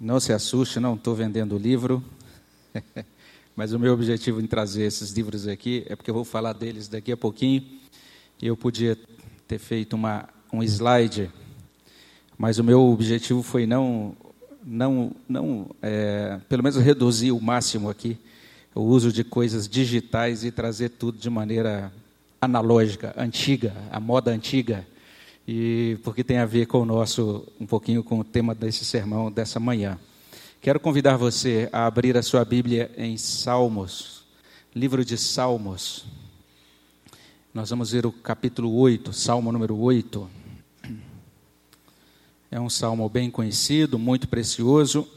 Não se assuste, não estou vendendo livro, mas o meu objetivo em trazer esses livros aqui é porque eu vou falar deles daqui a pouquinho. E eu podia ter feito uma, um slide, mas o meu objetivo foi não, não, não é, pelo menos reduzir o máximo aqui o uso de coisas digitais e trazer tudo de maneira analógica, antiga, a moda antiga e porque tem a ver com o nosso, um pouquinho com o tema desse sermão dessa manhã. Quero convidar você a abrir a sua Bíblia em Salmos, livro de Salmos. Nós vamos ver o capítulo 8, Salmo número 8. É um salmo bem conhecido, muito precioso.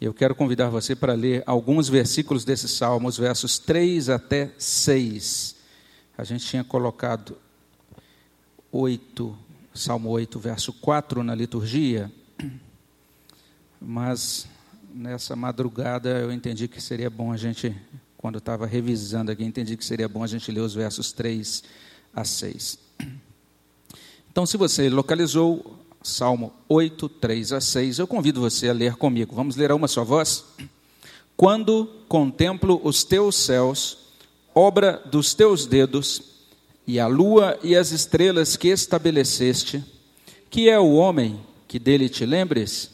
Eu quero convidar você para ler alguns versículos desse salmo, os versos 3 até 6. A gente tinha colocado 8, Salmo 8, verso 4 na liturgia, mas nessa madrugada eu entendi que seria bom a gente, quando estava revisando aqui, entendi que seria bom a gente ler os versos 3 a 6. Então, se você localizou Salmo 8, 3 a 6, eu convido você a ler comigo. Vamos ler a uma só voz? Quando contemplo os teus céus, obra dos teus dedos, e a lua e as estrelas que estabeleceste, que é o homem que dele te lembres,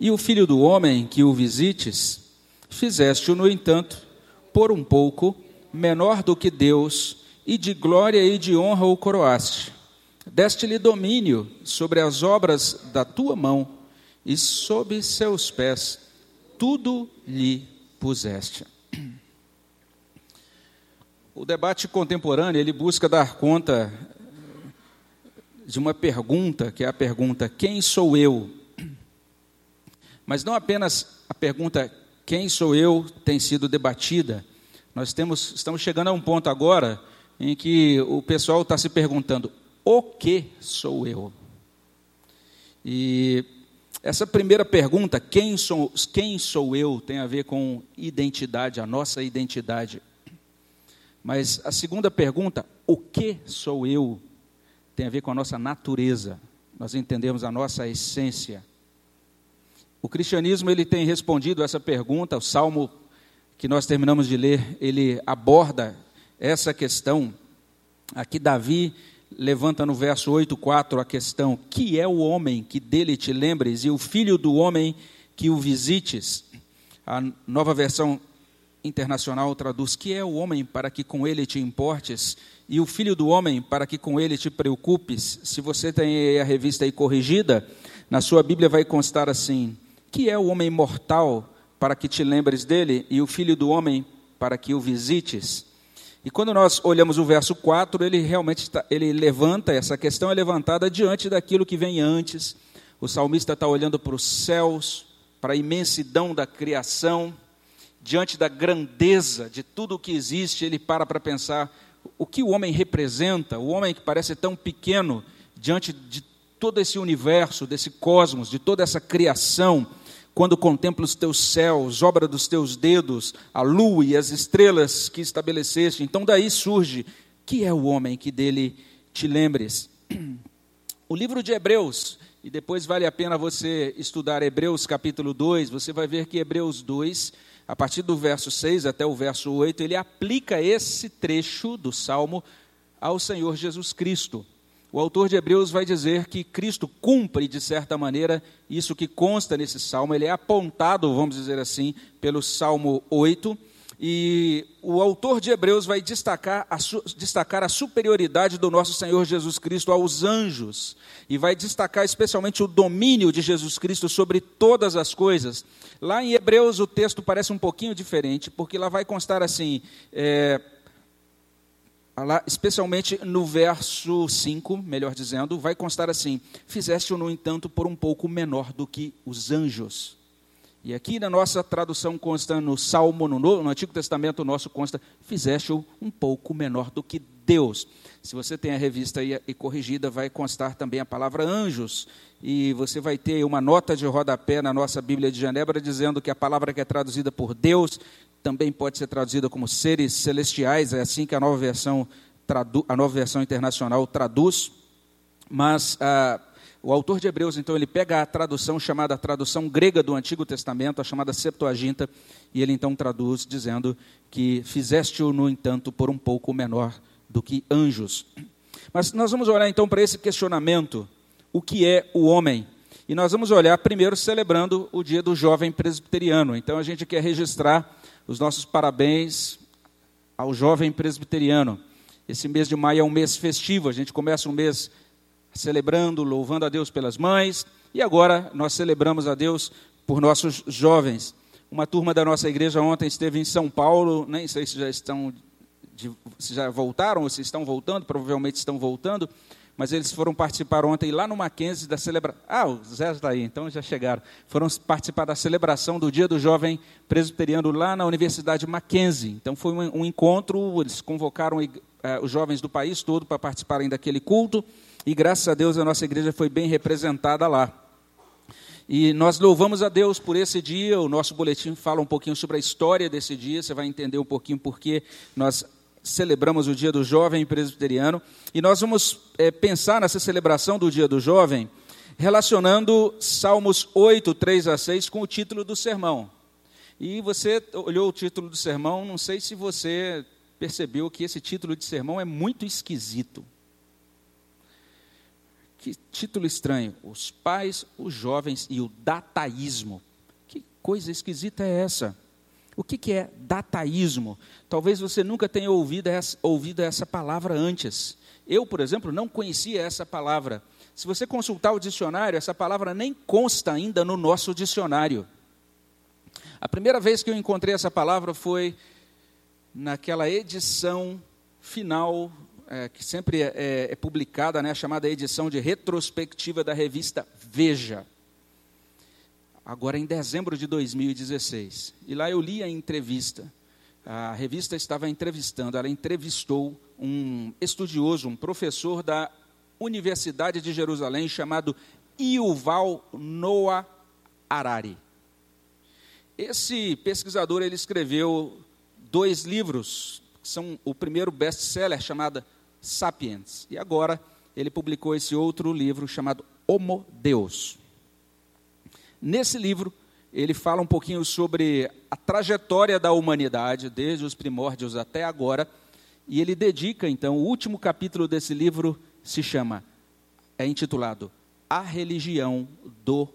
e o filho do homem que o visites, fizeste-o, no entanto, por um pouco menor do que Deus, e de glória e de honra o coroaste. Deste-lhe domínio sobre as obras da tua mão, e sob seus pés tudo lhe puseste. O debate contemporâneo, ele busca dar conta de uma pergunta, que é a pergunta: quem sou eu? Mas não apenas a pergunta quem sou eu tem sido debatida. Nós temos, estamos chegando a um ponto agora em que o pessoal está se perguntando: o que sou eu? E essa primeira pergunta, quem sou, quem sou eu, tem a ver com identidade, a nossa identidade. Mas a segunda pergunta, o que sou eu, tem a ver com a nossa natureza. Nós entendemos a nossa essência. O cristianismo ele tem respondido essa pergunta, o salmo que nós terminamos de ler, ele aborda essa questão. Aqui Davi levanta no verso 8:4 a questão: "Que é o homem que dele te lembres e o filho do homem que o visites?" A nova versão internacional traduz: Que é o homem para que com ele te importes, e o filho do homem para que com ele te preocupes. Se você tem a revista aí corrigida, na sua Bíblia vai constar assim: Que é o homem mortal para que te lembres dele, e o filho do homem para que o visites. E quando nós olhamos o verso 4, ele realmente ele levanta, essa questão é levantada diante daquilo que vem antes. O salmista está olhando para os céus, para a imensidão da criação, diante da grandeza de tudo o que existe, ele para para pensar o que o homem representa, o homem que parece tão pequeno diante de todo esse universo, desse cosmos, de toda essa criação, quando contempla os teus céus, obra dos teus dedos, a lua e as estrelas que estabeleceste. Então daí surge, que é o homem que dele te lembres? O livro de Hebreus, e depois vale a pena você estudar Hebreus capítulo 2, você vai ver que Hebreus 2 a partir do verso 6 até o verso 8, ele aplica esse trecho do salmo ao Senhor Jesus Cristo. O autor de Hebreus vai dizer que Cristo cumpre, de certa maneira, isso que consta nesse salmo, ele é apontado, vamos dizer assim, pelo salmo 8 e o autor de Hebreus vai destacar a, destacar a superioridade do nosso Senhor Jesus Cristo aos anjos, e vai destacar especialmente o domínio de Jesus Cristo sobre todas as coisas. Lá em Hebreus o texto parece um pouquinho diferente, porque lá vai constar assim, é, lá, especialmente no verso 5, melhor dizendo, vai constar assim: Fizeste-o, no entanto, por um pouco menor do que os anjos. E aqui na nossa tradução consta no Salmo, no, no Antigo Testamento nosso consta, fizeste-o um pouco menor do que Deus. Se você tem a revista aí e corrigida, vai constar também a palavra anjos. E você vai ter uma nota de rodapé na nossa Bíblia de Genebra dizendo que a palavra que é traduzida por Deus também pode ser traduzida como seres celestiais, é assim que a nova versão, a nova versão internacional traduz. Mas ah, o autor de Hebreus, então, ele pega a tradução chamada a tradução grega do Antigo Testamento, a chamada Septuaginta, e ele então traduz dizendo que fizeste-o, no entanto, por um pouco menor do que anjos. Mas nós vamos olhar então para esse questionamento: o que é o homem? E nós vamos olhar primeiro celebrando o dia do jovem presbiteriano. Então a gente quer registrar os nossos parabéns ao jovem presbiteriano. Esse mês de maio é um mês festivo, a gente começa um mês celebrando, louvando a Deus pelas mães, e agora nós celebramos a Deus por nossos jovens. Uma turma da nossa igreja ontem esteve em São Paulo, nem sei se já estão de, se já voltaram ou se estão voltando, provavelmente estão voltando, mas eles foram participar ontem lá no Mackenzie da celebração. Ah, o Zé está aí, então já chegaram. Foram participar da celebração do Dia do Jovem Presbiteriano lá na Universidade Mackenzie. Então foi um, um encontro, eles convocaram uh, os jovens do país todo para participarem daquele culto, e graças a Deus a nossa igreja foi bem representada lá. E nós louvamos a Deus por esse dia. O nosso boletim fala um pouquinho sobre a história desse dia. Você vai entender um pouquinho porque nós celebramos o Dia do Jovem Presbiteriano, e nós vamos é, pensar nessa celebração do Dia do Jovem relacionando Salmos 8, 3 a 6 com o título do sermão. E você olhou o título do sermão, não sei se você percebeu que esse título de sermão é muito esquisito. Que título estranho. Os pais, os jovens e o dataísmo. Que coisa esquisita é essa? O que, que é dataísmo? Talvez você nunca tenha ouvido essa, ouvido essa palavra antes. Eu, por exemplo, não conhecia essa palavra. Se você consultar o dicionário, essa palavra nem consta ainda no nosso dicionário. A primeira vez que eu encontrei essa palavra foi naquela edição final, é, que sempre é, é, é publicada, né, chamada edição de retrospectiva da revista Veja agora em dezembro de 2016. E lá eu li a entrevista. A revista estava entrevistando, ela entrevistou um estudioso, um professor da Universidade de Jerusalém chamado Yuval Noah Harari. Esse pesquisador ele escreveu dois livros, são o primeiro best-seller chamado Sapiens, e agora ele publicou esse outro livro chamado Homo Deus. Nesse livro, ele fala um pouquinho sobre a trajetória da humanidade, desde os primórdios até agora, e ele dedica, então, o último capítulo desse livro se chama, é intitulado A Religião do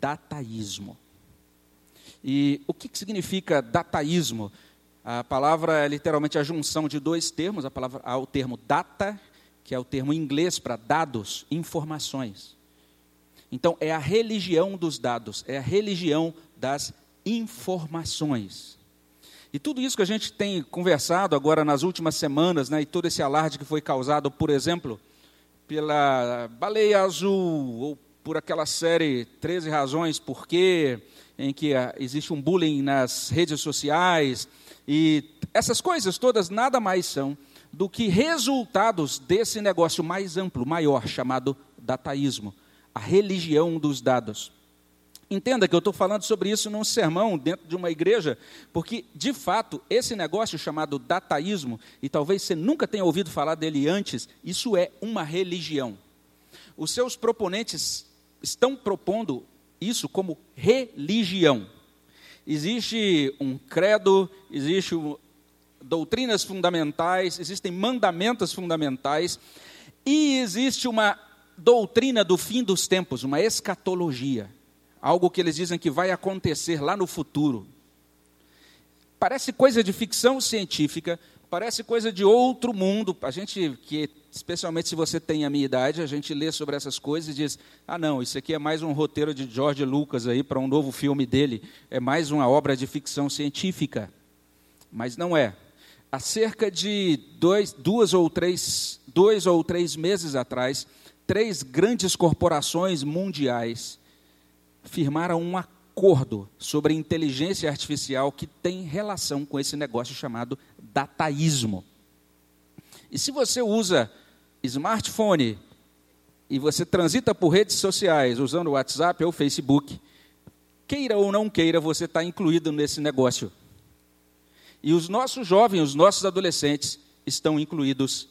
Dataísmo. E o que, que significa dataísmo? A palavra é literalmente a junção de dois termos, a palavra, há o termo data, que é o termo em inglês para dados, informações. Então, é a religião dos dados, é a religião das informações. E tudo isso que a gente tem conversado agora nas últimas semanas, né, e todo esse alarde que foi causado, por exemplo, pela baleia azul, ou por aquela série 13 Razões Por Quê, em que ah, existe um bullying nas redes sociais, e essas coisas todas nada mais são do que resultados desse negócio mais amplo, maior, chamado dataísmo a religião dos dados. Entenda que eu estou falando sobre isso num sermão dentro de uma igreja, porque, de fato, esse negócio chamado dataísmo, e talvez você nunca tenha ouvido falar dele antes, isso é uma religião. Os seus proponentes estão propondo isso como religião. Existe um credo, existe doutrinas fundamentais, existem mandamentos fundamentais, e existe uma doutrina do fim dos tempos, uma escatologia, algo que eles dizem que vai acontecer lá no futuro. Parece coisa de ficção científica, parece coisa de outro mundo. A gente que especialmente se você tem a minha idade, a gente lê sobre essas coisas e diz: "Ah, não, isso aqui é mais um roteiro de George Lucas aí para um novo filme dele, é mais uma obra de ficção científica". Mas não é. Há cerca de dois, duas ou três, dois ou três meses atrás, três grandes corporações mundiais firmaram um acordo sobre inteligência artificial que tem relação com esse negócio chamado dataísmo. E se você usa smartphone e você transita por redes sociais usando o WhatsApp ou Facebook, queira ou não queira, você está incluído nesse negócio. E os nossos jovens, os nossos adolescentes estão incluídos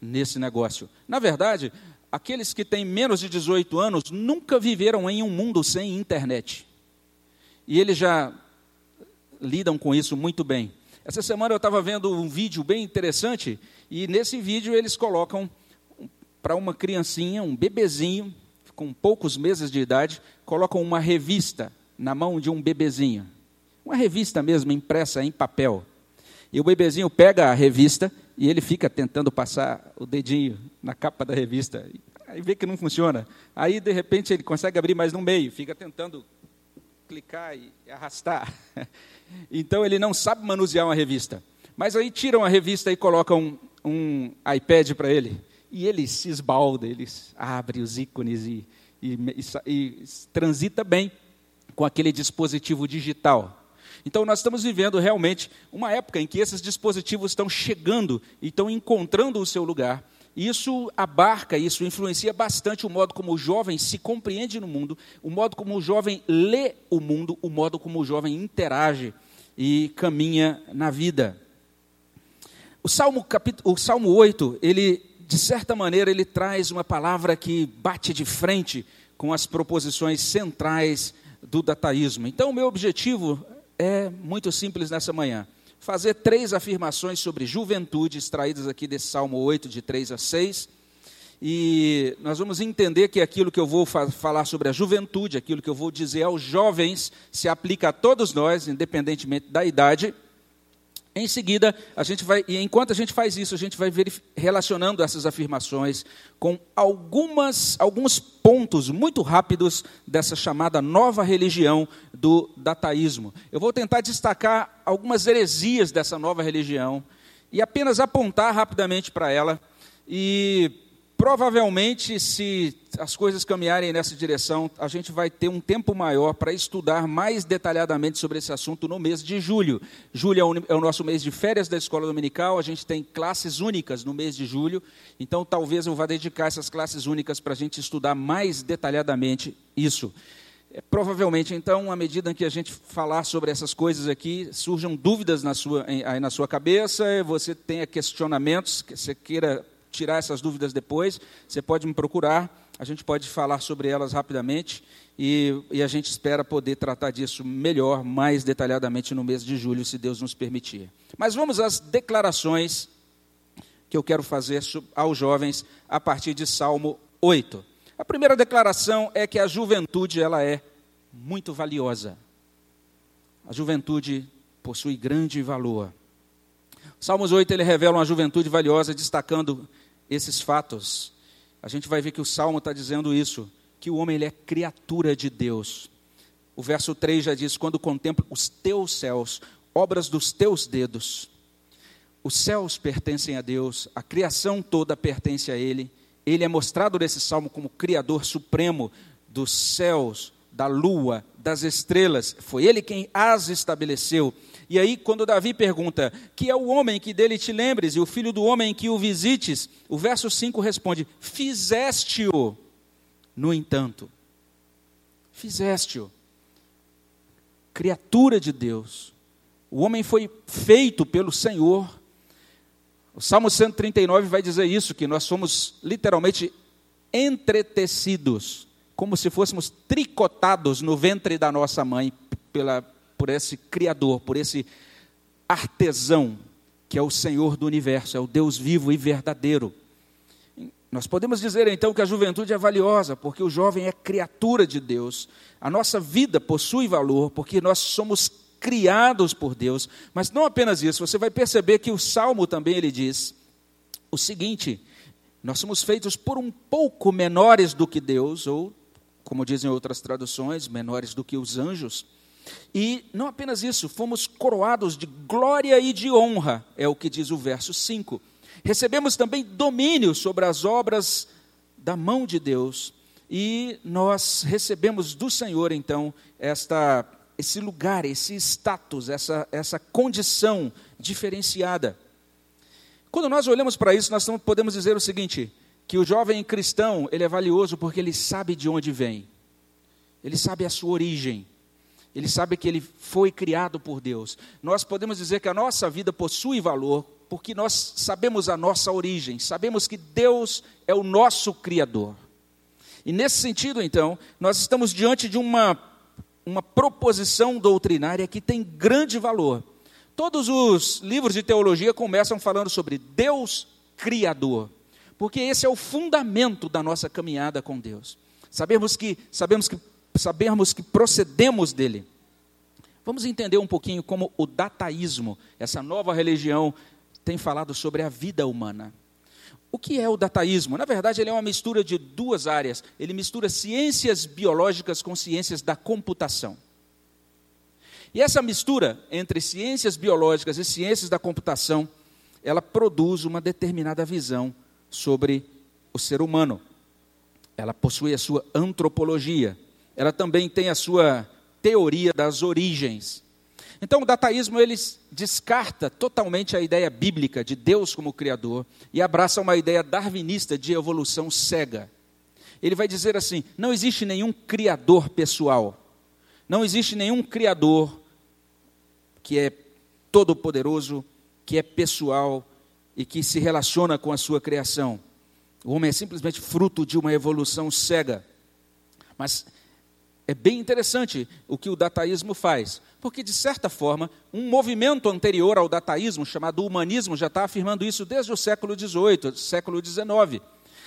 nesse negócio. Na verdade, aqueles que têm menos de 18 anos nunca viveram em um mundo sem internet. E eles já lidam com isso muito bem. Essa semana eu estava vendo um vídeo bem interessante, e nesse vídeo eles colocam para uma criancinha, um bebezinho, com poucos meses de idade, colocam uma revista na mão de um bebezinho. Uma revista mesmo, impressa em papel. E o bebezinho pega a revista e ele fica tentando passar o dedinho na capa da revista. Aí vê que não funciona. Aí, de repente, ele consegue abrir mais no meio, fica tentando clicar e arrastar. Então, ele não sabe manusear uma revista. Mas aí tiram a revista e colocam um, um iPad para ele. E ele se esbalda, ele abre os ícones e, e, e, e transita bem com aquele dispositivo digital. Então, nós estamos vivendo realmente uma época em que esses dispositivos estão chegando e estão encontrando o seu lugar. Isso abarca, isso influencia bastante o modo como o jovem se compreende no mundo, o modo como o jovem lê o mundo, o modo como o jovem interage e caminha na vida. O Salmo, capítulo, o Salmo 8, ele, de certa maneira, ele traz uma palavra que bate de frente com as proposições centrais do dataísmo. Então, o meu objetivo é muito simples nessa manhã. Fazer três afirmações sobre juventude, extraídas aqui desse Salmo 8, de 3 a 6. E nós vamos entender que aquilo que eu vou fa falar sobre a juventude, aquilo que eu vou dizer aos jovens, se aplica a todos nós, independentemente da idade. Em seguida, a gente vai, e enquanto a gente faz isso, a gente vai relacionando essas afirmações com algumas, alguns pontos muito rápidos dessa chamada nova religião do dataísmo. Eu vou tentar destacar algumas heresias dessa nova religião e apenas apontar rapidamente para ela e Provavelmente, se as coisas caminharem nessa direção, a gente vai ter um tempo maior para estudar mais detalhadamente sobre esse assunto no mês de julho. Julho é o nosso mês de férias da escola dominical, a gente tem classes únicas no mês de julho, então talvez eu vá dedicar essas classes únicas para a gente estudar mais detalhadamente isso. É, provavelmente, então, à medida que a gente falar sobre essas coisas aqui, surjam dúvidas na sua, aí na sua cabeça, você tenha questionamentos, que você queira tirar essas dúvidas depois, você pode me procurar, a gente pode falar sobre elas rapidamente e, e, a gente espera poder tratar disso melhor, mais detalhadamente no mês de julho, se Deus nos permitir. Mas vamos às declarações que eu quero fazer aos jovens a partir de Salmo 8. A primeira declaração é que a juventude ela é muito valiosa. A juventude possui grande valor. Salmos 8 ele revela uma juventude valiosa, destacando esses fatos, a gente vai ver que o Salmo está dizendo isso, que o homem ele é criatura de Deus. O verso 3 já diz: Quando contemplo os teus céus, obras dos teus dedos. Os céus pertencem a Deus, a criação toda pertence a Ele. Ele é mostrado nesse salmo como Criador supremo dos céus, da lua, das estrelas. Foi Ele quem as estabeleceu. E aí, quando Davi pergunta, que é o homem que dele te lembres, e o filho do homem que o visites, o verso 5 responde: Fizeste-o, no entanto. Fizeste-o. Criatura de Deus. O homem foi feito pelo Senhor. O Salmo 139 vai dizer isso, que nós somos literalmente entretecidos, como se fôssemos tricotados no ventre da nossa mãe pela, por esse Criador, por esse artesão, que é o Senhor do universo, é o Deus vivo e verdadeiro. Nós podemos dizer então que a juventude é valiosa, porque o jovem é criatura de Deus. A nossa vida possui valor, porque nós somos criados por Deus. Mas não apenas isso, você vai perceber que o Salmo também ele diz o seguinte: nós somos feitos por um pouco menores do que Deus, ou, como dizem outras traduções, menores do que os anjos. E não apenas isso, fomos coroados de glória e de honra, é o que diz o verso 5. Recebemos também domínio sobre as obras da mão de Deus, e nós recebemos do Senhor, então, esta, esse lugar, esse status, essa, essa condição diferenciada. Quando nós olhamos para isso, nós podemos dizer o seguinte: que o jovem cristão ele é valioso porque ele sabe de onde vem, ele sabe a sua origem, ele sabe que ele foi criado por Deus. Nós podemos dizer que a nossa vida possui valor porque nós sabemos a nossa origem, sabemos que Deus é o nosso Criador. E nesse sentido, então, nós estamos diante de uma, uma proposição doutrinária que tem grande valor. Todos os livros de teologia começam falando sobre Deus Criador, porque esse é o fundamento da nossa caminhada com Deus. Sabemos que, sabemos que, sabemos que procedemos dele. Vamos entender um pouquinho como o dataísmo, essa nova religião, tem falado sobre a vida humana. O que é o dataísmo? Na verdade, ele é uma mistura de duas áreas. Ele mistura ciências biológicas com ciências da computação. E essa mistura entre ciências biológicas e ciências da computação, ela produz uma determinada visão sobre o ser humano. Ela possui a sua antropologia. Ela também tem a sua teoria das origens. Então, o dataísmo ele descarta totalmente a ideia bíblica de Deus como criador e abraça uma ideia darwinista de evolução cega. Ele vai dizer assim: não existe nenhum criador pessoal, não existe nenhum criador que é todo-poderoso, que é pessoal e que se relaciona com a sua criação. O homem é simplesmente fruto de uma evolução cega. Mas é bem interessante o que o dataísmo faz, porque, de certa forma, um movimento anterior ao dataísmo, chamado humanismo, já está afirmando isso desde o século XVIII, século XIX.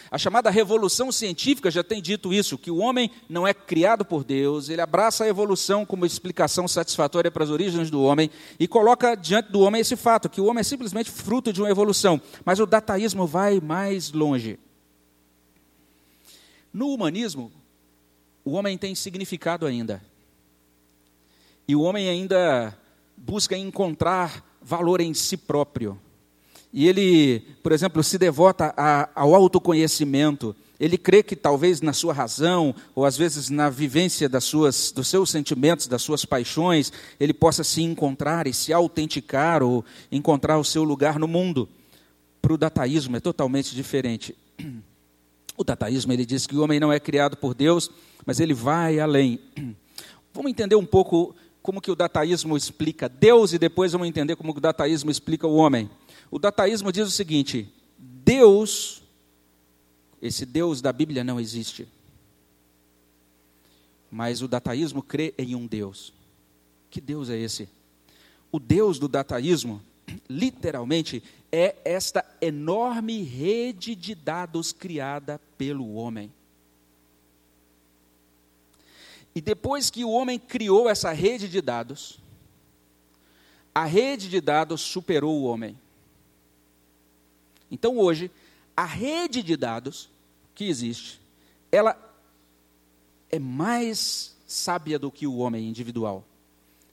A chamada revolução científica já tem dito isso, que o homem não é criado por Deus, ele abraça a evolução como explicação satisfatória para as origens do homem e coloca diante do homem esse fato, que o homem é simplesmente fruto de uma evolução. Mas o dataísmo vai mais longe. No humanismo, o homem tem significado ainda. E o homem ainda busca encontrar valor em si próprio. E ele, por exemplo, se devota a, ao autoconhecimento. Ele crê que talvez na sua razão, ou às vezes na vivência das suas, dos seus sentimentos, das suas paixões, ele possa se encontrar e se autenticar ou encontrar o seu lugar no mundo. Para o dataísmo é totalmente diferente. O dataísmo ele diz que o homem não é criado por Deus, mas ele vai além. Vamos entender um pouco como que o dataísmo explica Deus e depois vamos entender como o dataísmo explica o homem. O dataísmo diz o seguinte: Deus, esse Deus da Bíblia não existe. Mas o dataísmo crê em um Deus. Que Deus é esse? O Deus do dataísmo, literalmente, é esta enorme rede de dados criada pelo homem. E depois que o homem criou essa rede de dados, a rede de dados superou o homem. Então hoje, a rede de dados que existe, ela é mais sábia do que o homem individual.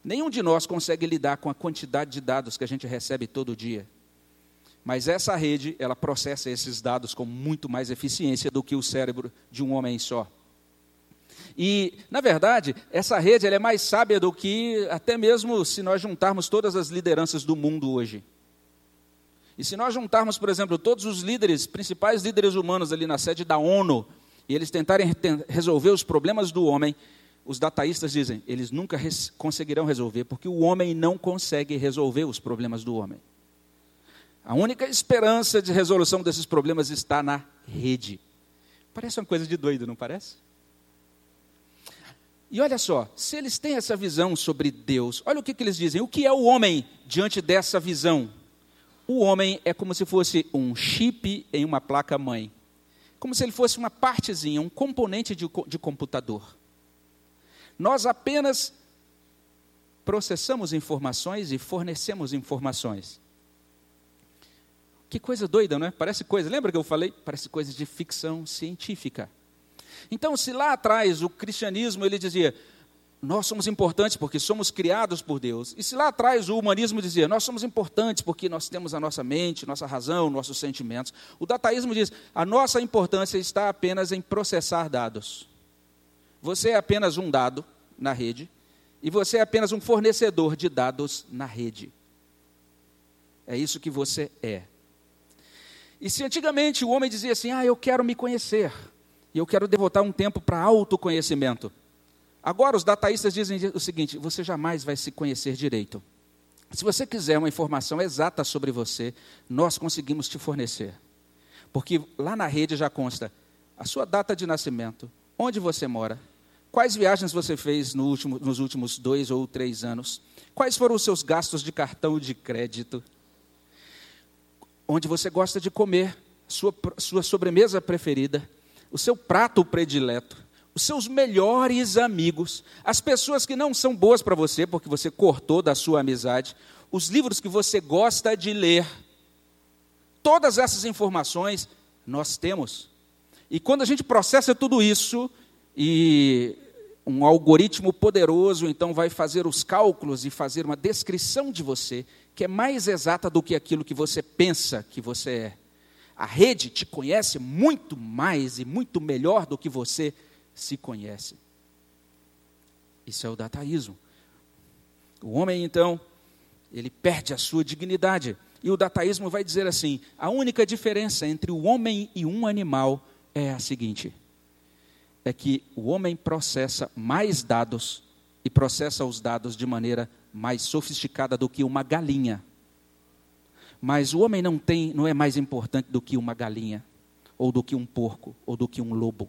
Nenhum de nós consegue lidar com a quantidade de dados que a gente recebe todo dia. Mas essa rede, ela processa esses dados com muito mais eficiência do que o cérebro de um homem só. E, na verdade, essa rede é mais sábia do que até mesmo se nós juntarmos todas as lideranças do mundo hoje. E se nós juntarmos, por exemplo, todos os líderes, principais líderes humanos ali na sede da ONU, e eles tentarem resolver os problemas do homem, os dataístas dizem, eles nunca res conseguirão resolver, porque o homem não consegue resolver os problemas do homem. A única esperança de resolução desses problemas está na rede. Parece uma coisa de doido, não parece? E olha só, se eles têm essa visão sobre Deus, olha o que, que eles dizem. O que é o homem diante dessa visão? O homem é como se fosse um chip em uma placa-mãe. Como se ele fosse uma partezinha, um componente de, de computador. Nós apenas processamos informações e fornecemos informações. Que coisa doida, não é? Parece coisa, lembra que eu falei? Parece coisa de ficção científica. Então, se lá atrás o cristianismo ele dizia, nós somos importantes porque somos criados por Deus. E se lá atrás o humanismo dizia, nós somos importantes porque nós temos a nossa mente, nossa razão, nossos sentimentos. O dataísmo diz, a nossa importância está apenas em processar dados. Você é apenas um dado na rede e você é apenas um fornecedor de dados na rede. É isso que você é. E se antigamente o homem dizia assim: "Ah, eu quero me conhecer e eu quero devotar um tempo para autoconhecimento", Agora, os dataístas dizem o seguinte: você jamais vai se conhecer direito. Se você quiser uma informação exata sobre você, nós conseguimos te fornecer. Porque lá na rede já consta a sua data de nascimento, onde você mora, quais viagens você fez no último, nos últimos dois ou três anos, quais foram os seus gastos de cartão de crédito, onde você gosta de comer, sua, sua sobremesa preferida, o seu prato predileto, os seus melhores amigos, as pessoas que não são boas para você, porque você cortou da sua amizade, os livros que você gosta de ler. Todas essas informações nós temos. E quando a gente processa tudo isso, e um algoritmo poderoso então vai fazer os cálculos e fazer uma descrição de você, que é mais exata do que aquilo que você pensa que você é. A rede te conhece muito mais e muito melhor do que você se conhece. Isso é o dataísmo. O homem, então, ele perde a sua dignidade. E o dataísmo vai dizer assim: a única diferença entre o homem e um animal é a seguinte: é que o homem processa mais dados e processa os dados de maneira mais sofisticada do que uma galinha. Mas o homem não tem, não é mais importante do que uma galinha, ou do que um porco, ou do que um lobo.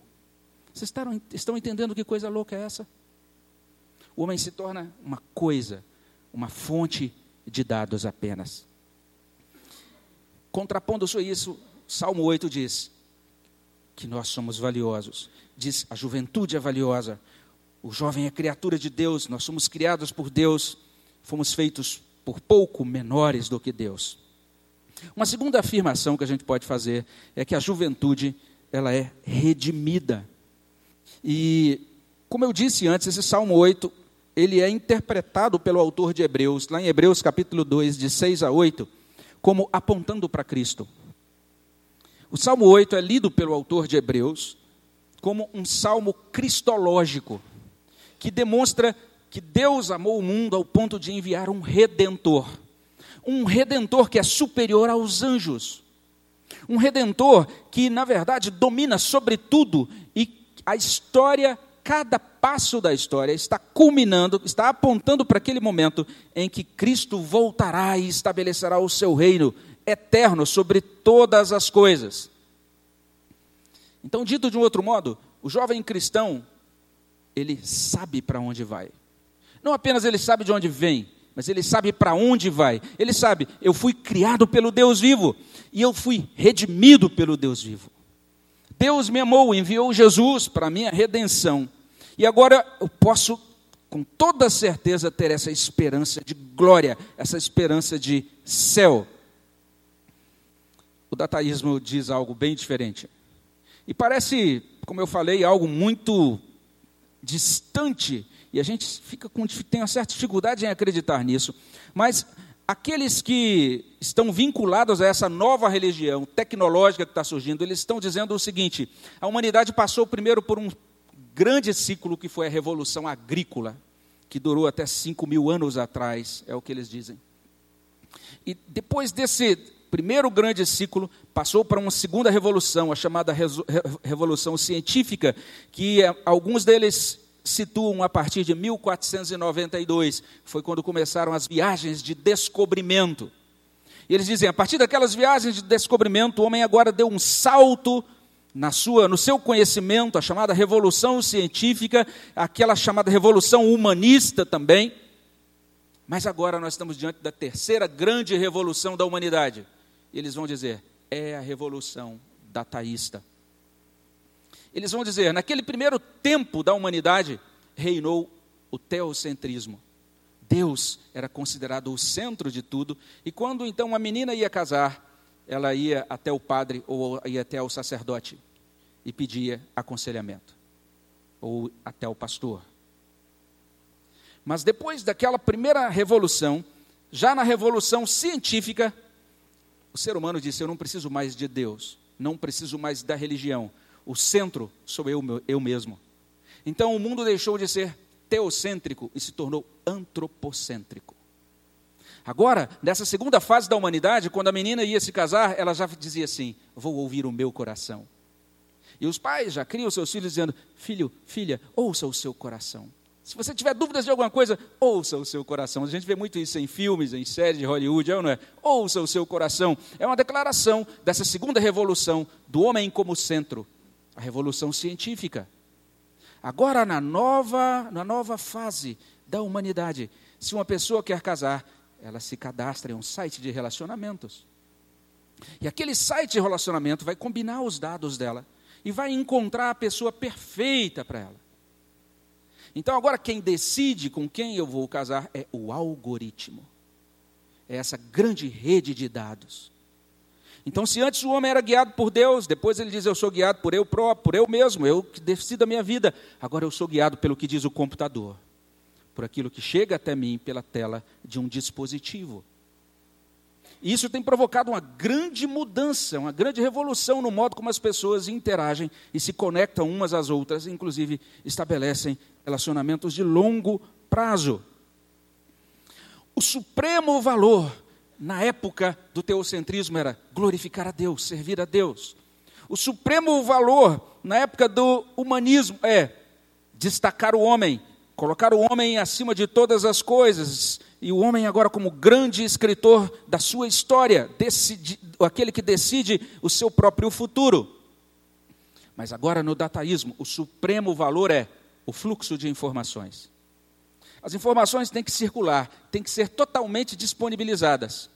Vocês estão, estão entendendo que coisa louca é essa? O homem se torna uma coisa, uma fonte de dados apenas. Contrapondo-se isso, Salmo 8 diz que nós somos valiosos. Diz a juventude é valiosa, o jovem é criatura de Deus, nós somos criados por Deus, fomos feitos por pouco menores do que Deus. Uma segunda afirmação que a gente pode fazer é que a juventude ela é redimida. E, como eu disse antes, esse Salmo 8, ele é interpretado pelo autor de Hebreus, lá em Hebreus capítulo 2, de 6 a 8, como apontando para Cristo. O Salmo 8 é lido pelo autor de Hebreus como um salmo cristológico, que demonstra que Deus amou o mundo ao ponto de enviar um redentor. Um redentor que é superior aos anjos. Um redentor que, na verdade, domina sobre tudo e a história, cada passo da história está culminando, está apontando para aquele momento em que Cristo voltará e estabelecerá o seu reino eterno sobre todas as coisas. Então, dito de um outro modo, o jovem cristão, ele sabe para onde vai. Não apenas ele sabe de onde vem, mas ele sabe para onde vai. Ele sabe, eu fui criado pelo Deus vivo e eu fui redimido pelo Deus vivo. Deus me amou, enviou Jesus para a minha redenção. E agora eu posso, com toda certeza, ter essa esperança de glória, essa esperança de céu. O dataísmo diz algo bem diferente. E parece, como eu falei, algo muito distante, e a gente fica com, tem uma certa dificuldade em acreditar nisso. Mas aqueles que estão vinculados a essa nova religião tecnológica que está surgindo, eles estão dizendo o seguinte: a humanidade passou primeiro por um grande ciclo que foi a revolução agrícola, que durou até 5 mil anos atrás, é o que eles dizem. E depois desse primeiro grande ciclo, passou para uma segunda revolução, a chamada Revolução Científica, que eh, alguns deles situam a partir de 1492, foi quando começaram as viagens de descobrimento. E eles dizem, a partir daquelas viagens de descobrimento, o homem agora deu um salto na sua, no seu conhecimento, a chamada revolução científica, aquela chamada revolução humanista também. Mas agora nós estamos diante da terceira grande revolução da humanidade. E eles vão dizer, é a revolução dataísta. Eles vão dizer: naquele primeiro tempo da humanidade, reinou o teocentrismo. Deus era considerado o centro de tudo, e quando então a menina ia casar, ela ia até o padre ou ia até o sacerdote e pedia aconselhamento, ou até o pastor. Mas depois daquela primeira revolução, já na revolução científica, o ser humano disse: Eu não preciso mais de Deus, não preciso mais da religião, o centro sou eu, eu mesmo. Então o mundo deixou de ser teocêntrico e se tornou antropocêntrico. Agora, nessa segunda fase da humanidade, quando a menina ia se casar, ela já dizia assim: Vou ouvir o meu coração. E os pais já criam seus filhos dizendo: Filho, filha, ouça o seu coração. Se você tiver dúvidas de alguma coisa, ouça o seu coração. A gente vê muito isso em filmes, em séries de Hollywood, é ou não é? Ouça o seu coração. É uma declaração dessa segunda revolução do homem como centro, a revolução científica. Agora, na nova, na nova fase da humanidade, se uma pessoa quer casar, ela se cadastra em um site de relacionamentos. E aquele site de relacionamento vai combinar os dados dela e vai encontrar a pessoa perfeita para ela. Então, agora, quem decide com quem eu vou casar é o algoritmo. É essa grande rede de dados. Então, se antes o homem era guiado por Deus, depois ele diz: Eu sou guiado por eu próprio, por eu mesmo, eu que decido a minha vida. Agora eu sou guiado pelo que diz o computador, por aquilo que chega até mim pela tela de um dispositivo. E isso tem provocado uma grande mudança, uma grande revolução no modo como as pessoas interagem e se conectam umas às outras, inclusive estabelecem relacionamentos de longo prazo. O supremo valor na época do teocentrismo era glorificar a Deus, servir a Deus. O supremo valor na época do humanismo é destacar o homem, colocar o homem acima de todas as coisas, e o homem agora como grande escritor da sua história, decide, aquele que decide o seu próprio futuro. Mas agora no dataísmo, o supremo valor é o fluxo de informações. As informações têm que circular, têm que ser totalmente disponibilizadas.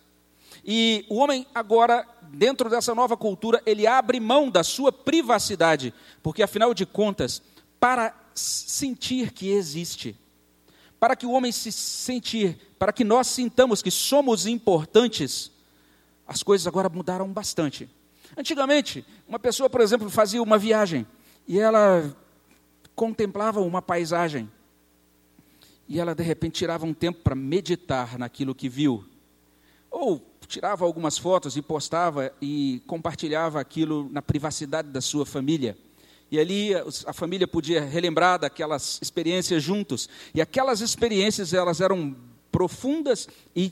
E o homem agora, dentro dessa nova cultura, ele abre mão da sua privacidade, porque afinal de contas, para sentir que existe, para que o homem se sentir, para que nós sintamos que somos importantes, as coisas agora mudaram bastante. Antigamente, uma pessoa, por exemplo, fazia uma viagem e ela contemplava uma paisagem e ela de repente tirava um tempo para meditar naquilo que viu. Ou tirava algumas fotos e postava e compartilhava aquilo na privacidade da sua família. E ali a família podia relembrar daquelas experiências juntos. E aquelas experiências elas eram profundas e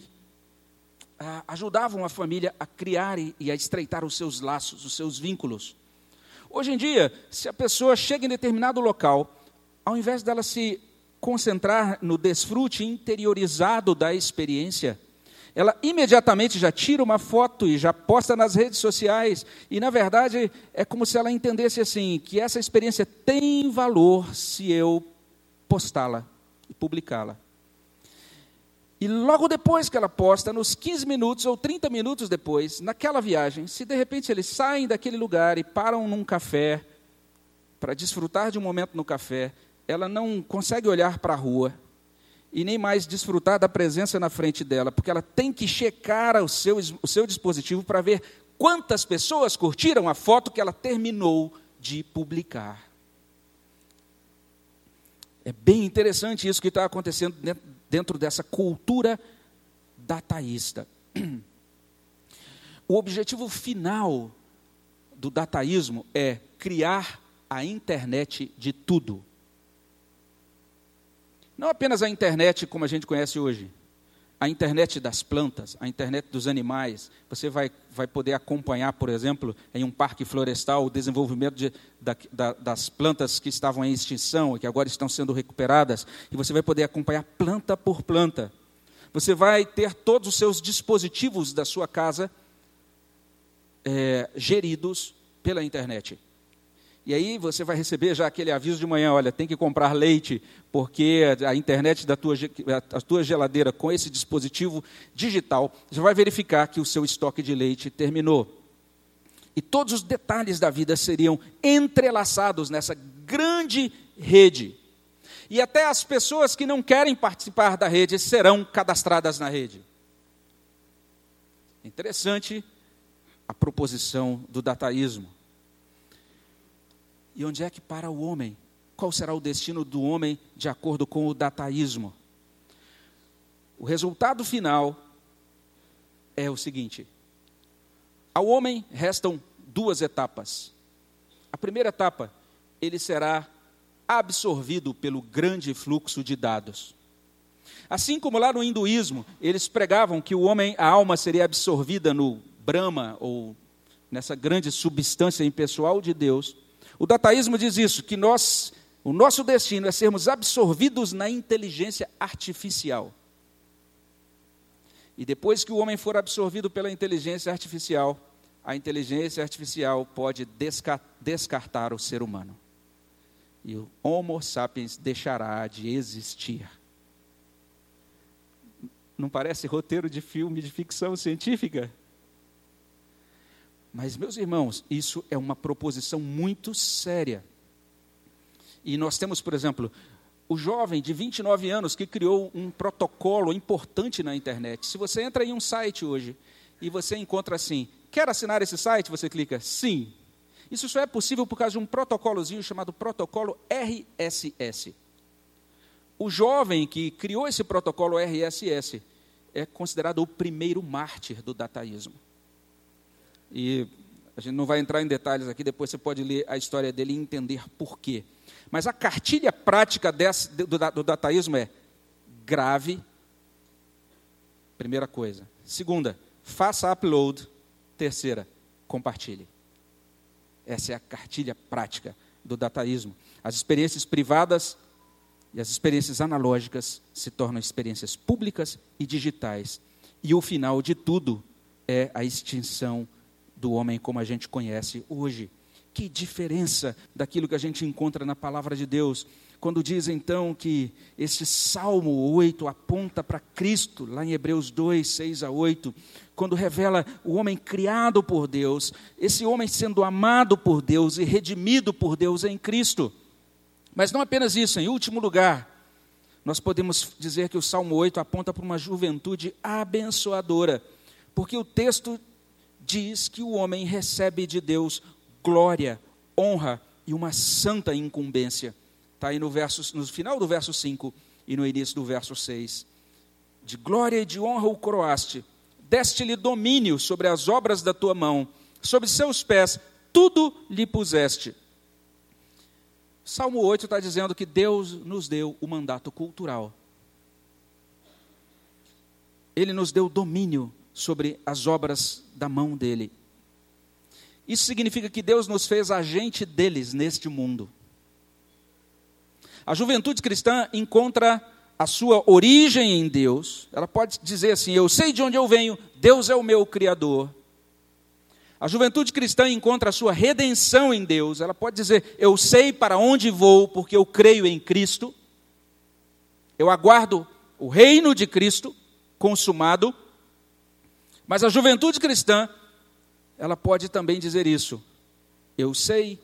ah, ajudavam a família a criar e, a estreitar os seus laços, os seus vínculos. Hoje em dia, se a pessoa chega em determinado local, ao invés dela se concentrar no desfrute interiorizado da experiência, ela imediatamente já tira uma foto e já posta nas redes sociais. E, na verdade, é como se ela entendesse assim: que essa experiência tem valor se eu postá-la e publicá-la. E logo depois que ela posta, nos 15 minutos ou 30 minutos depois, naquela viagem, se de repente eles saem daquele lugar e param num café para desfrutar de um momento no café, ela não consegue olhar para a rua, e nem mais desfrutar da presença na frente dela, porque ela tem que checar o seu, o seu dispositivo para ver quantas pessoas curtiram a foto que ela terminou de publicar. É bem interessante isso que está acontecendo dentro dessa cultura dataísta. O objetivo final do dataísmo é criar a internet de tudo. Não apenas a internet como a gente conhece hoje, a internet das plantas, a internet dos animais. Você vai, vai poder acompanhar, por exemplo, em um parque florestal, o desenvolvimento de, da, da, das plantas que estavam em extinção e que agora estão sendo recuperadas. E você vai poder acompanhar planta por planta. Você vai ter todos os seus dispositivos da sua casa é, geridos pela internet. E aí você vai receber já aquele aviso de manhã, olha, tem que comprar leite, porque a internet da tua, a tua geladeira com esse dispositivo digital já vai verificar que o seu estoque de leite terminou. E todos os detalhes da vida seriam entrelaçados nessa grande rede. E até as pessoas que não querem participar da rede serão cadastradas na rede. Interessante a proposição do dataísmo. E onde é que para o homem? Qual será o destino do homem de acordo com o dataísmo? O resultado final é o seguinte: ao homem restam duas etapas. A primeira etapa, ele será absorvido pelo grande fluxo de dados. Assim como lá no hinduísmo, eles pregavam que o homem, a alma seria absorvida no Brahma ou nessa grande substância impessoal de Deus. O dataísmo diz isso, que nós, O nosso destino é sermos absorvidos na inteligência artificial. E depois que o homem for absorvido pela inteligência artificial, a inteligência artificial pode descartar o ser humano. E o Homo sapiens deixará de existir. Não parece roteiro de filme de ficção científica? Mas, meus irmãos, isso é uma proposição muito séria. E nós temos, por exemplo, o jovem de 29 anos que criou um protocolo importante na internet. Se você entra em um site hoje e você encontra assim, quer assinar esse site? Você clica sim. Isso só é possível por causa de um protocolozinho chamado protocolo RSS. O jovem que criou esse protocolo RSS é considerado o primeiro mártir do dataísmo. E a gente não vai entrar em detalhes aqui, depois você pode ler a história dele e entender por quê. Mas a cartilha prática desse, do, do dataísmo é grave, primeira coisa. Segunda, faça upload. Terceira, compartilhe. Essa é a cartilha prática do dataísmo. As experiências privadas e as experiências analógicas se tornam experiências públicas e digitais. E o final de tudo é a extinção do homem como a gente conhece hoje. Que diferença daquilo que a gente encontra na palavra de Deus. Quando diz então que este Salmo 8 aponta para Cristo, lá em Hebreus 2, 6 a 8, quando revela o homem criado por Deus, esse homem sendo amado por Deus e redimido por Deus em Cristo. Mas não apenas isso, em último lugar, nós podemos dizer que o Salmo 8 aponta para uma juventude abençoadora, porque o texto diz que o homem recebe de Deus glória, honra e uma santa incumbência. Está aí no, verso, no final do verso 5 e no início do verso 6. De glória e de honra o coroaste, deste-lhe domínio sobre as obras da tua mão, sobre seus pés, tudo lhe puseste. Salmo 8 está dizendo que Deus nos deu o mandato cultural. Ele nos deu domínio sobre as obras da mão dele. Isso significa que Deus nos fez agente deles neste mundo. A juventude cristã encontra a sua origem em Deus. Ela pode dizer assim: Eu sei de onde eu venho, Deus é o meu Criador. A juventude cristã encontra a sua redenção em Deus. Ela pode dizer: Eu sei para onde vou, porque eu creio em Cristo. Eu aguardo o reino de Cristo consumado mas a juventude cristã, ela pode também dizer isso. Eu sei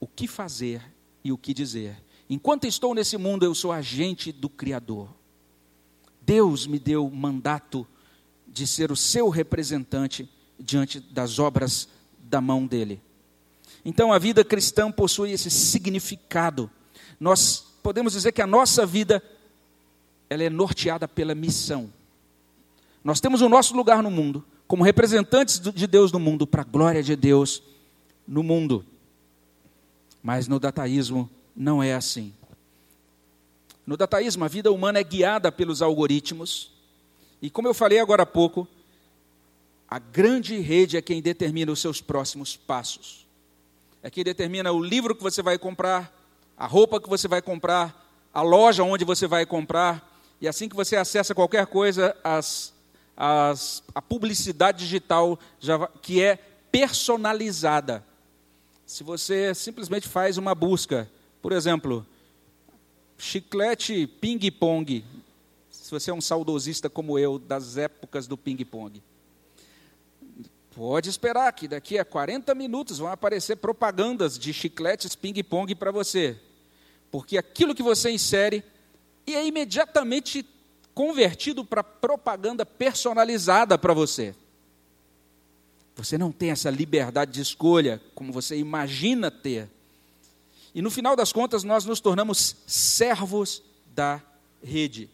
o que fazer e o que dizer. Enquanto estou nesse mundo, eu sou agente do Criador. Deus me deu mandato de ser o seu representante diante das obras da mão dele. Então a vida cristã possui esse significado. Nós podemos dizer que a nossa vida ela é norteada pela missão. Nós temos o nosso lugar no mundo, como representantes de Deus no mundo, para a glória de Deus no mundo. Mas no dataísmo não é assim. No dataísmo, a vida humana é guiada pelos algoritmos, e como eu falei agora há pouco, a grande rede é quem determina os seus próximos passos. É quem determina o livro que você vai comprar, a roupa que você vai comprar, a loja onde você vai comprar, e assim que você acessa qualquer coisa, as as, a publicidade digital já, que é personalizada. Se você simplesmente faz uma busca, por exemplo, chiclete ping-pong, se você é um saudosista como eu, das épocas do ping-pong, pode esperar que daqui a 40 minutos vão aparecer propagandas de chicletes ping-pong para você. Porque aquilo que você insere é imediatamente convertido para propaganda personalizada para você. Você não tem essa liberdade de escolha como você imagina ter. E no final das contas, nós nos tornamos servos da rede.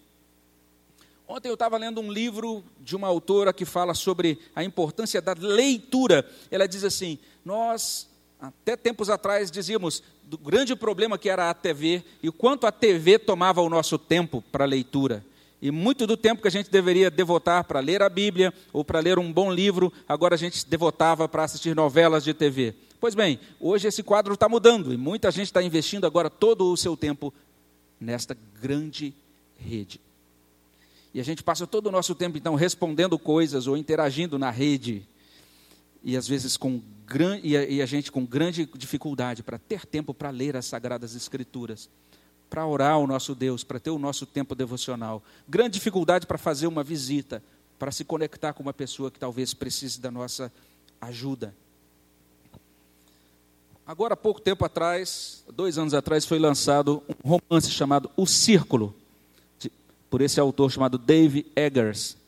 Ontem eu estava lendo um livro de uma autora que fala sobre a importância da leitura. Ela diz assim: Nós, até tempos atrás, dizíamos do grande problema que era a TV e o quanto a TV tomava o nosso tempo para leitura. E muito do tempo que a gente deveria devotar para ler a Bíblia ou para ler um bom livro, agora a gente devotava para assistir novelas de TV. Pois bem, hoje esse quadro está mudando e muita gente está investindo agora todo o seu tempo nesta grande rede. E a gente passa todo o nosso tempo, então, respondendo coisas ou interagindo na rede. E às vezes com gran... e, a, e a gente com grande dificuldade para ter tempo para ler as Sagradas Escrituras, para orar ao nosso Deus, para ter o nosso tempo devocional. Grande dificuldade para fazer uma visita, para se conectar com uma pessoa que talvez precise da nossa ajuda. Agora, há pouco tempo atrás, dois anos atrás, foi lançado um romance chamado O Círculo por esse autor chamado Dave Eggers.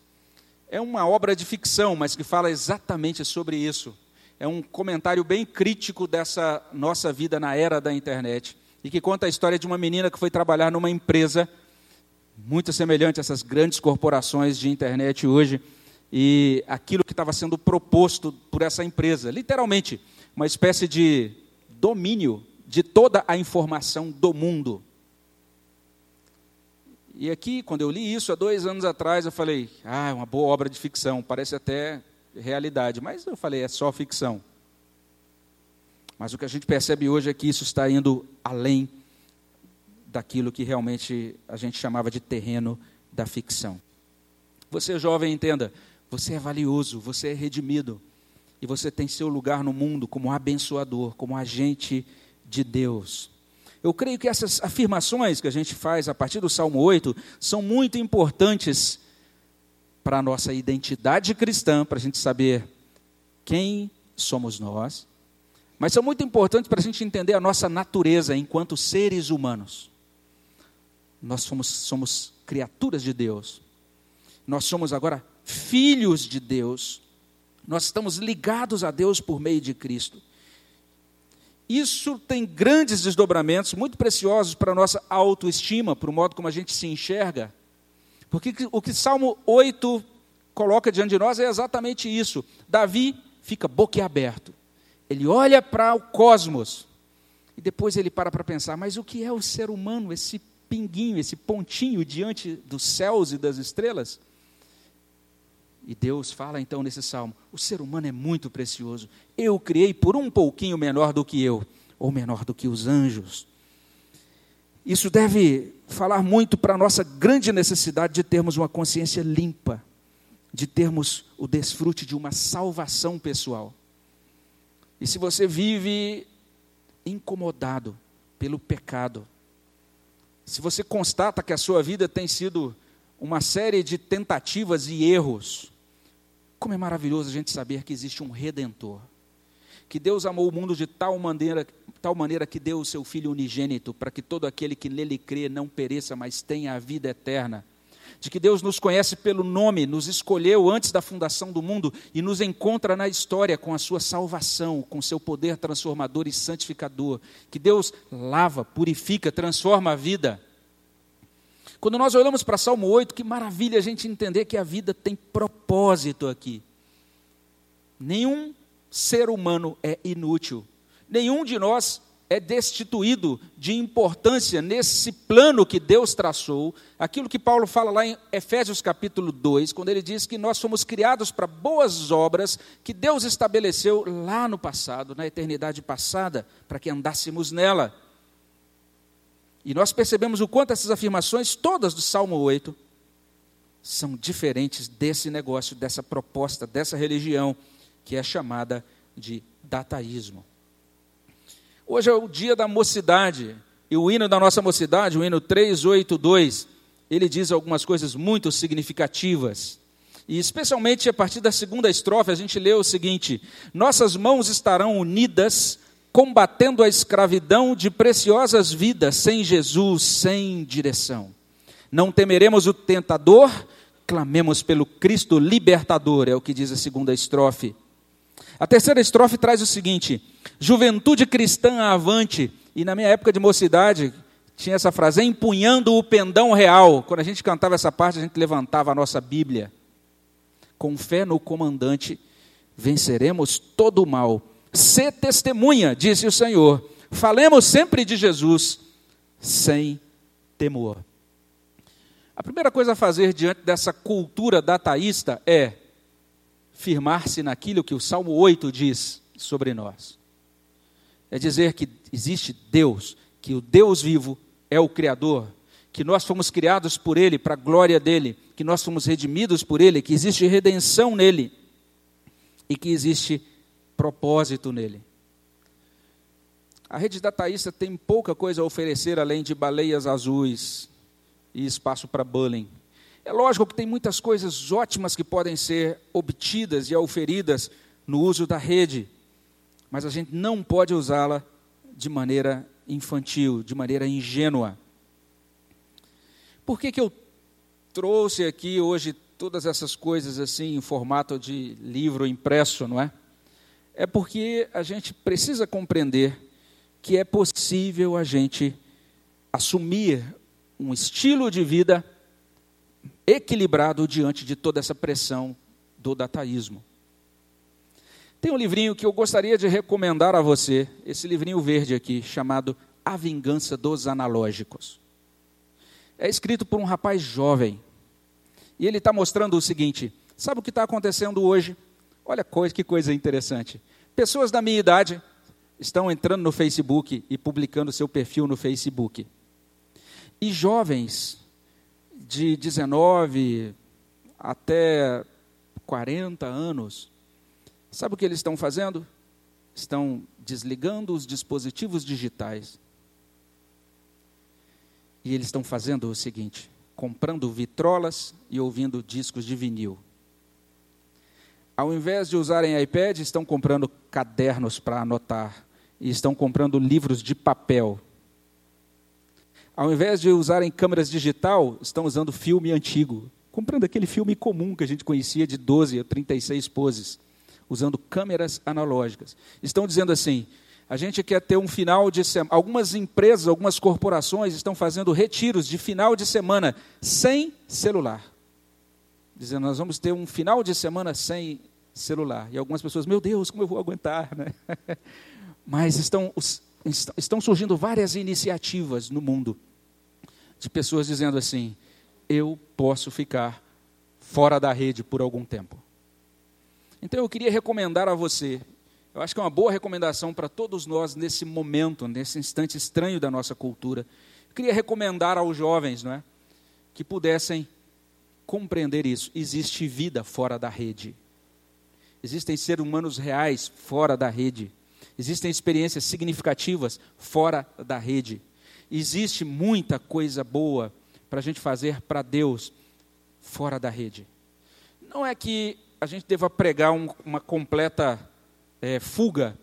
É uma obra de ficção, mas que fala exatamente sobre isso. É um comentário bem crítico dessa nossa vida na era da internet e que conta a história de uma menina que foi trabalhar numa empresa muito semelhante a essas grandes corporações de internet hoje e aquilo que estava sendo proposto por essa empresa, literalmente, uma espécie de domínio de toda a informação do mundo. E aqui, quando eu li isso há dois anos atrás, eu falei, ah, é uma boa obra de ficção, parece até realidade. Mas eu falei, é só ficção. Mas o que a gente percebe hoje é que isso está indo além daquilo que realmente a gente chamava de terreno da ficção. Você, jovem, entenda, você é valioso, você é redimido. E você tem seu lugar no mundo como abençoador, como agente de Deus. Eu creio que essas afirmações que a gente faz a partir do Salmo 8 são muito importantes para a nossa identidade cristã, para a gente saber quem somos nós, mas são muito importantes para a gente entender a nossa natureza enquanto seres humanos. Nós somos, somos criaturas de Deus, nós somos agora filhos de Deus, nós estamos ligados a Deus por meio de Cristo. Isso tem grandes desdobramentos, muito preciosos para a nossa autoestima, para o modo como a gente se enxerga. Porque o que Salmo 8 coloca diante de nós é exatamente isso. Davi fica boquiaberto. Ele olha para o cosmos e depois ele para para pensar: mas o que é o ser humano, esse pinguinho, esse pontinho diante dos céus e das estrelas? E Deus fala então nesse salmo: o ser humano é muito precioso. Eu criei por um pouquinho menor do que eu, ou menor do que os anjos. Isso deve falar muito para a nossa grande necessidade de termos uma consciência limpa, de termos o desfrute de uma salvação pessoal. E se você vive incomodado pelo pecado, se você constata que a sua vida tem sido uma série de tentativas e erros, como é maravilhoso a gente saber que existe um redentor. Que Deus amou o mundo de tal maneira, tal maneira que deu o seu Filho unigênito, para que todo aquele que nele crê não pereça, mas tenha a vida eterna. De que Deus nos conhece pelo nome, nos escolheu antes da fundação do mundo e nos encontra na história com a sua salvação, com seu poder transformador e santificador. Que Deus lava, purifica, transforma a vida. Quando nós olhamos para Salmo 8, que maravilha a gente entender que a vida tem propósito aqui. Nenhum ser humano é inútil. Nenhum de nós é destituído de importância nesse plano que Deus traçou. Aquilo que Paulo fala lá em Efésios capítulo 2, quando ele diz que nós fomos criados para boas obras que Deus estabeleceu lá no passado, na eternidade passada, para que andássemos nela. E nós percebemos o quanto essas afirmações, todas do Salmo 8, são diferentes desse negócio, dessa proposta, dessa religião, que é chamada de dataísmo. Hoje é o dia da mocidade, e o hino da nossa mocidade, o hino 382, ele diz algumas coisas muito significativas. E especialmente a partir da segunda estrofe, a gente lê o seguinte: Nossas mãos estarão unidas combatendo a escravidão de preciosas vidas sem Jesus, sem direção. Não temeremos o tentador, clamemos pelo Cristo libertador, é o que diz a segunda estrofe. A terceira estrofe traz o seguinte: juventude cristã avante. E na minha época de mocidade, tinha essa frase, empunhando o pendão real. Quando a gente cantava essa parte, a gente levantava a nossa Bíblia. Com fé no comandante, venceremos todo o mal Sê testemunha, disse o Senhor. Falemos sempre de Jesus, sem temor. A primeira coisa a fazer diante dessa cultura dataísta é firmar-se naquilo que o Salmo 8 diz sobre nós. é dizer que existe Deus, que o Deus vivo é o Criador, que nós fomos criados por Ele, para a glória dEle, que nós fomos redimidos por Ele, que existe redenção nele e que existe propósito nele. A rede dataísta tem pouca coisa a oferecer além de baleias azuis e espaço para bullying. É lógico que tem muitas coisas ótimas que podem ser obtidas e auferidas no uso da rede, mas a gente não pode usá-la de maneira infantil, de maneira ingênua. Por que, que eu trouxe aqui hoje todas essas coisas assim em formato de livro impresso, não é? É porque a gente precisa compreender que é possível a gente assumir um estilo de vida equilibrado diante de toda essa pressão do dataísmo. Tem um livrinho que eu gostaria de recomendar a você, esse livrinho verde aqui, chamado A Vingança dos Analógicos. É escrito por um rapaz jovem. E ele está mostrando o seguinte: sabe o que está acontecendo hoje? Olha que coisa interessante. Pessoas da minha idade estão entrando no Facebook e publicando seu perfil no Facebook. E jovens de 19 até 40 anos, sabe o que eles estão fazendo? Estão desligando os dispositivos digitais. E eles estão fazendo o seguinte: comprando vitrolas e ouvindo discos de vinil. Ao invés de usarem iPad, estão comprando cadernos para anotar e estão comprando livros de papel ao invés de usarem câmeras digital, estão usando filme antigo, comprando aquele filme comum que a gente conhecia de 12 a 36 poses, usando câmeras analógicas. Estão dizendo assim: a gente quer ter um final de semana. Algumas empresas, algumas corporações estão fazendo retiros de final de semana sem celular. Dizendo, nós vamos ter um final de semana sem celular. E algumas pessoas, meu Deus, como eu vou aguentar? Né? Mas estão, estão surgindo várias iniciativas no mundo de pessoas dizendo assim: eu posso ficar fora da rede por algum tempo. Então eu queria recomendar a você, eu acho que é uma boa recomendação para todos nós nesse momento, nesse instante estranho da nossa cultura. Eu queria recomendar aos jovens, não é, que pudessem compreender isso. Existe vida fora da rede. Existem seres humanos reais fora da rede. Existem experiências significativas fora da rede. Existe muita coisa boa para a gente fazer para Deus fora da rede. Não é que a gente deva pregar um, uma completa é, fuga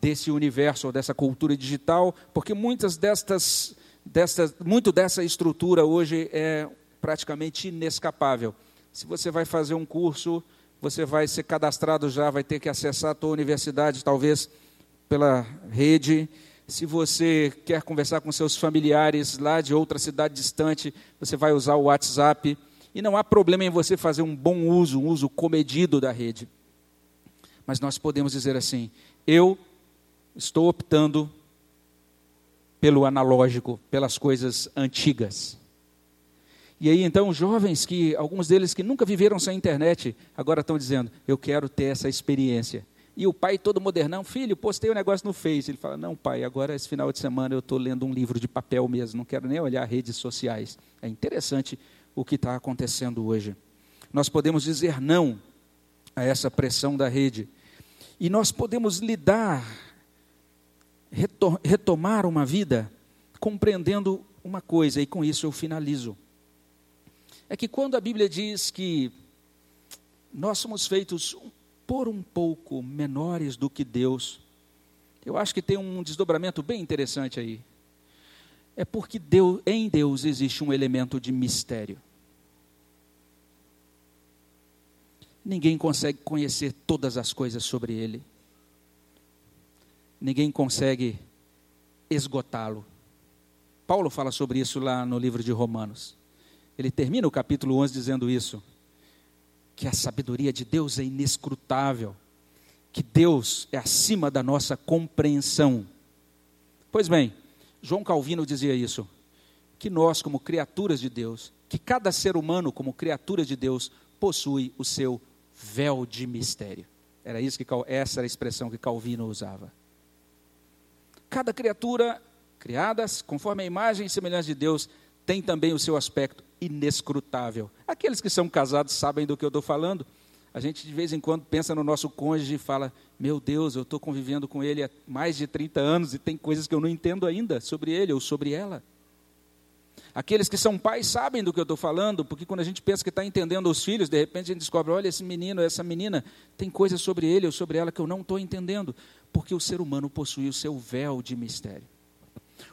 desse universo ou dessa cultura digital, porque muitas destas, destas, muito dessa estrutura hoje é praticamente inescapável. Se você vai fazer um curso, você vai ser cadastrado já, vai ter que acessar a tua universidade, talvez pela rede. Se você quer conversar com seus familiares lá de outra cidade distante, você vai usar o WhatsApp. E não há problema em você fazer um bom uso, um uso comedido da rede. Mas nós podemos dizer assim: eu estou optando pelo analógico, pelas coisas antigas. E aí então jovens que alguns deles que nunca viveram sem internet, agora estão dizendo: eu quero ter essa experiência. E o pai todo modernão, filho, postei o um negócio no Face. Ele fala, não pai, agora esse final de semana eu estou lendo um livro de papel mesmo, não quero nem olhar redes sociais. É interessante o que está acontecendo hoje. Nós podemos dizer não a essa pressão da rede. E nós podemos lidar, retomar uma vida compreendendo uma coisa, e com isso eu finalizo. É que quando a Bíblia diz que nós somos feitos por um pouco menores do que Deus, eu acho que tem um desdobramento bem interessante aí. É porque Deus, em Deus existe um elemento de mistério. Ninguém consegue conhecer todas as coisas sobre Ele. Ninguém consegue esgotá-lo. Paulo fala sobre isso lá no livro de Romanos. Ele termina o capítulo 11 dizendo isso que a sabedoria de Deus é inescrutável, que Deus é acima da nossa compreensão. Pois bem, João Calvino dizia isso, que nós, como criaturas de Deus, que cada ser humano, como criatura de Deus, possui o seu véu de mistério. Era isso que essa era a expressão que Calvino usava. Cada criatura criada conforme a imagem e semelhança de Deus tem também o seu aspecto inescrutável. Aqueles que são casados sabem do que eu estou falando. A gente de vez em quando pensa no nosso cônjuge e fala: Meu Deus, eu estou convivendo com ele há mais de 30 anos e tem coisas que eu não entendo ainda sobre ele ou sobre ela. Aqueles que são pais sabem do que eu estou falando, porque quando a gente pensa que está entendendo os filhos, de repente a gente descobre: olha, esse menino, essa menina, tem coisas sobre ele ou sobre ela que eu não estou entendendo, porque o ser humano possui o seu véu de mistério.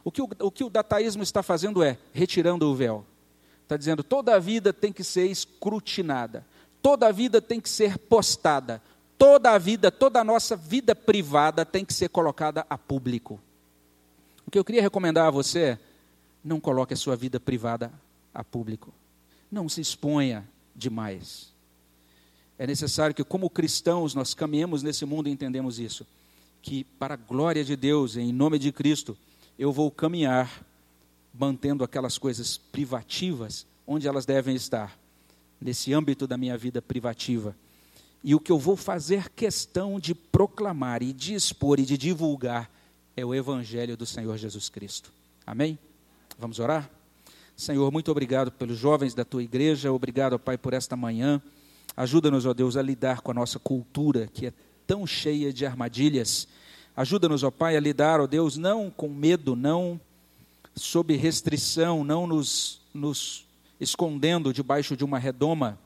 O que o, o que o dataísmo está fazendo é retirando o véu. Está dizendo: toda a vida tem que ser escrutinada, toda a vida tem que ser postada, toda a vida, toda a nossa vida privada tem que ser colocada a público. O que eu queria recomendar a você é não coloque a sua vida privada a público. Não se exponha demais. É necessário que, como cristãos, nós caminhemos nesse mundo e entendemos isso. Que, para a glória de Deus, em nome de Cristo, eu vou caminhar mantendo aquelas coisas privativas onde elas devem estar, nesse âmbito da minha vida privativa. E o que eu vou fazer questão de proclamar e de expor e de divulgar é o Evangelho do Senhor Jesus Cristo. Amém? Vamos orar? Senhor, muito obrigado pelos jovens da tua igreja, obrigado, Pai, por esta manhã. Ajuda-nos, ó Deus, a lidar com a nossa cultura, que é tão cheia de armadilhas. Ajuda-nos, ó Pai, a lidar, ó Deus, não com medo, não sob restrição, não nos, nos escondendo debaixo de uma redoma,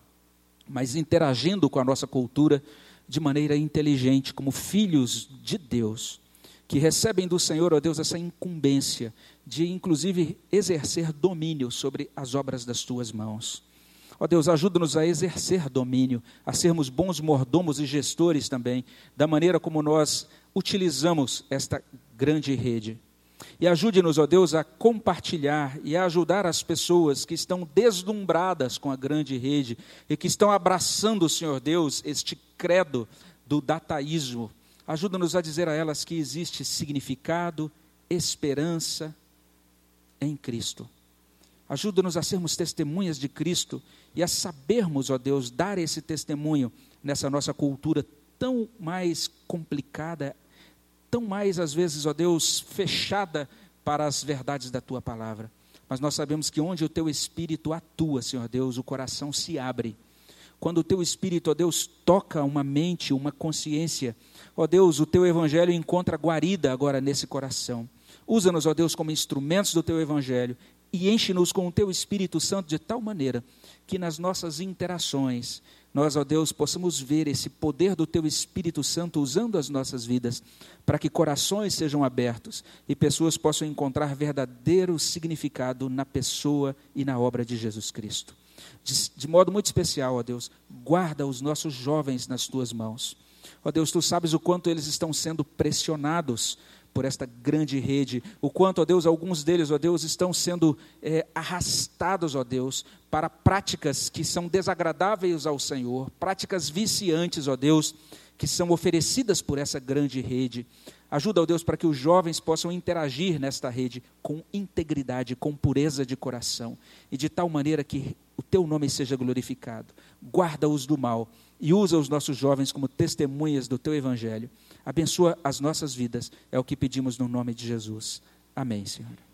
mas interagindo com a nossa cultura de maneira inteligente, como filhos de Deus que recebem do Senhor, ó Deus, essa incumbência de, inclusive, exercer domínio sobre as obras das tuas mãos. Ó Deus, ajuda-nos a exercer domínio, a sermos bons mordomos e gestores também, da maneira como nós utilizamos esta grande rede. E ajude-nos, ó Deus, a compartilhar e a ajudar as pessoas que estão deslumbradas com a grande rede e que estão abraçando, Senhor Deus, este credo do dataísmo, Ajuda-nos a dizer a elas que existe significado, esperança em Cristo. Ajuda-nos a sermos testemunhas de Cristo e a sabermos, ó Deus, dar esse testemunho nessa nossa cultura tão mais complicada, tão mais, às vezes, ó Deus, fechada para as verdades da tua palavra. Mas nós sabemos que onde o teu espírito atua, Senhor Deus, o coração se abre. Quando o teu espírito, ó Deus, toca uma mente, uma consciência, Ó Deus, o teu evangelho encontra guarida agora nesse coração. Usa-nos, ó Deus, como instrumentos do teu evangelho e enche-nos com o teu Espírito Santo de tal maneira que nas nossas interações, nós, ó Deus, possamos ver esse poder do teu Espírito Santo usando as nossas vidas, para que corações sejam abertos e pessoas possam encontrar verdadeiro significado na pessoa e na obra de Jesus Cristo. De, de modo muito especial, ó Deus, guarda os nossos jovens nas tuas mãos Ó Deus, tu sabes o quanto eles estão sendo pressionados por esta grande rede, o quanto, ó Deus, alguns deles, ó Deus, estão sendo é, arrastados, ó Deus, para práticas que são desagradáveis ao Senhor, práticas viciantes, ó Deus, que são oferecidas por essa grande rede. Ajuda, ó Deus, para que os jovens possam interagir nesta rede com integridade, com pureza de coração, e de tal maneira que o teu nome seja glorificado. Guarda-os do mal e usa os nossos jovens como testemunhas do teu evangelho. Abençoa as nossas vidas, é o que pedimos no nome de Jesus. Amém, Senhor.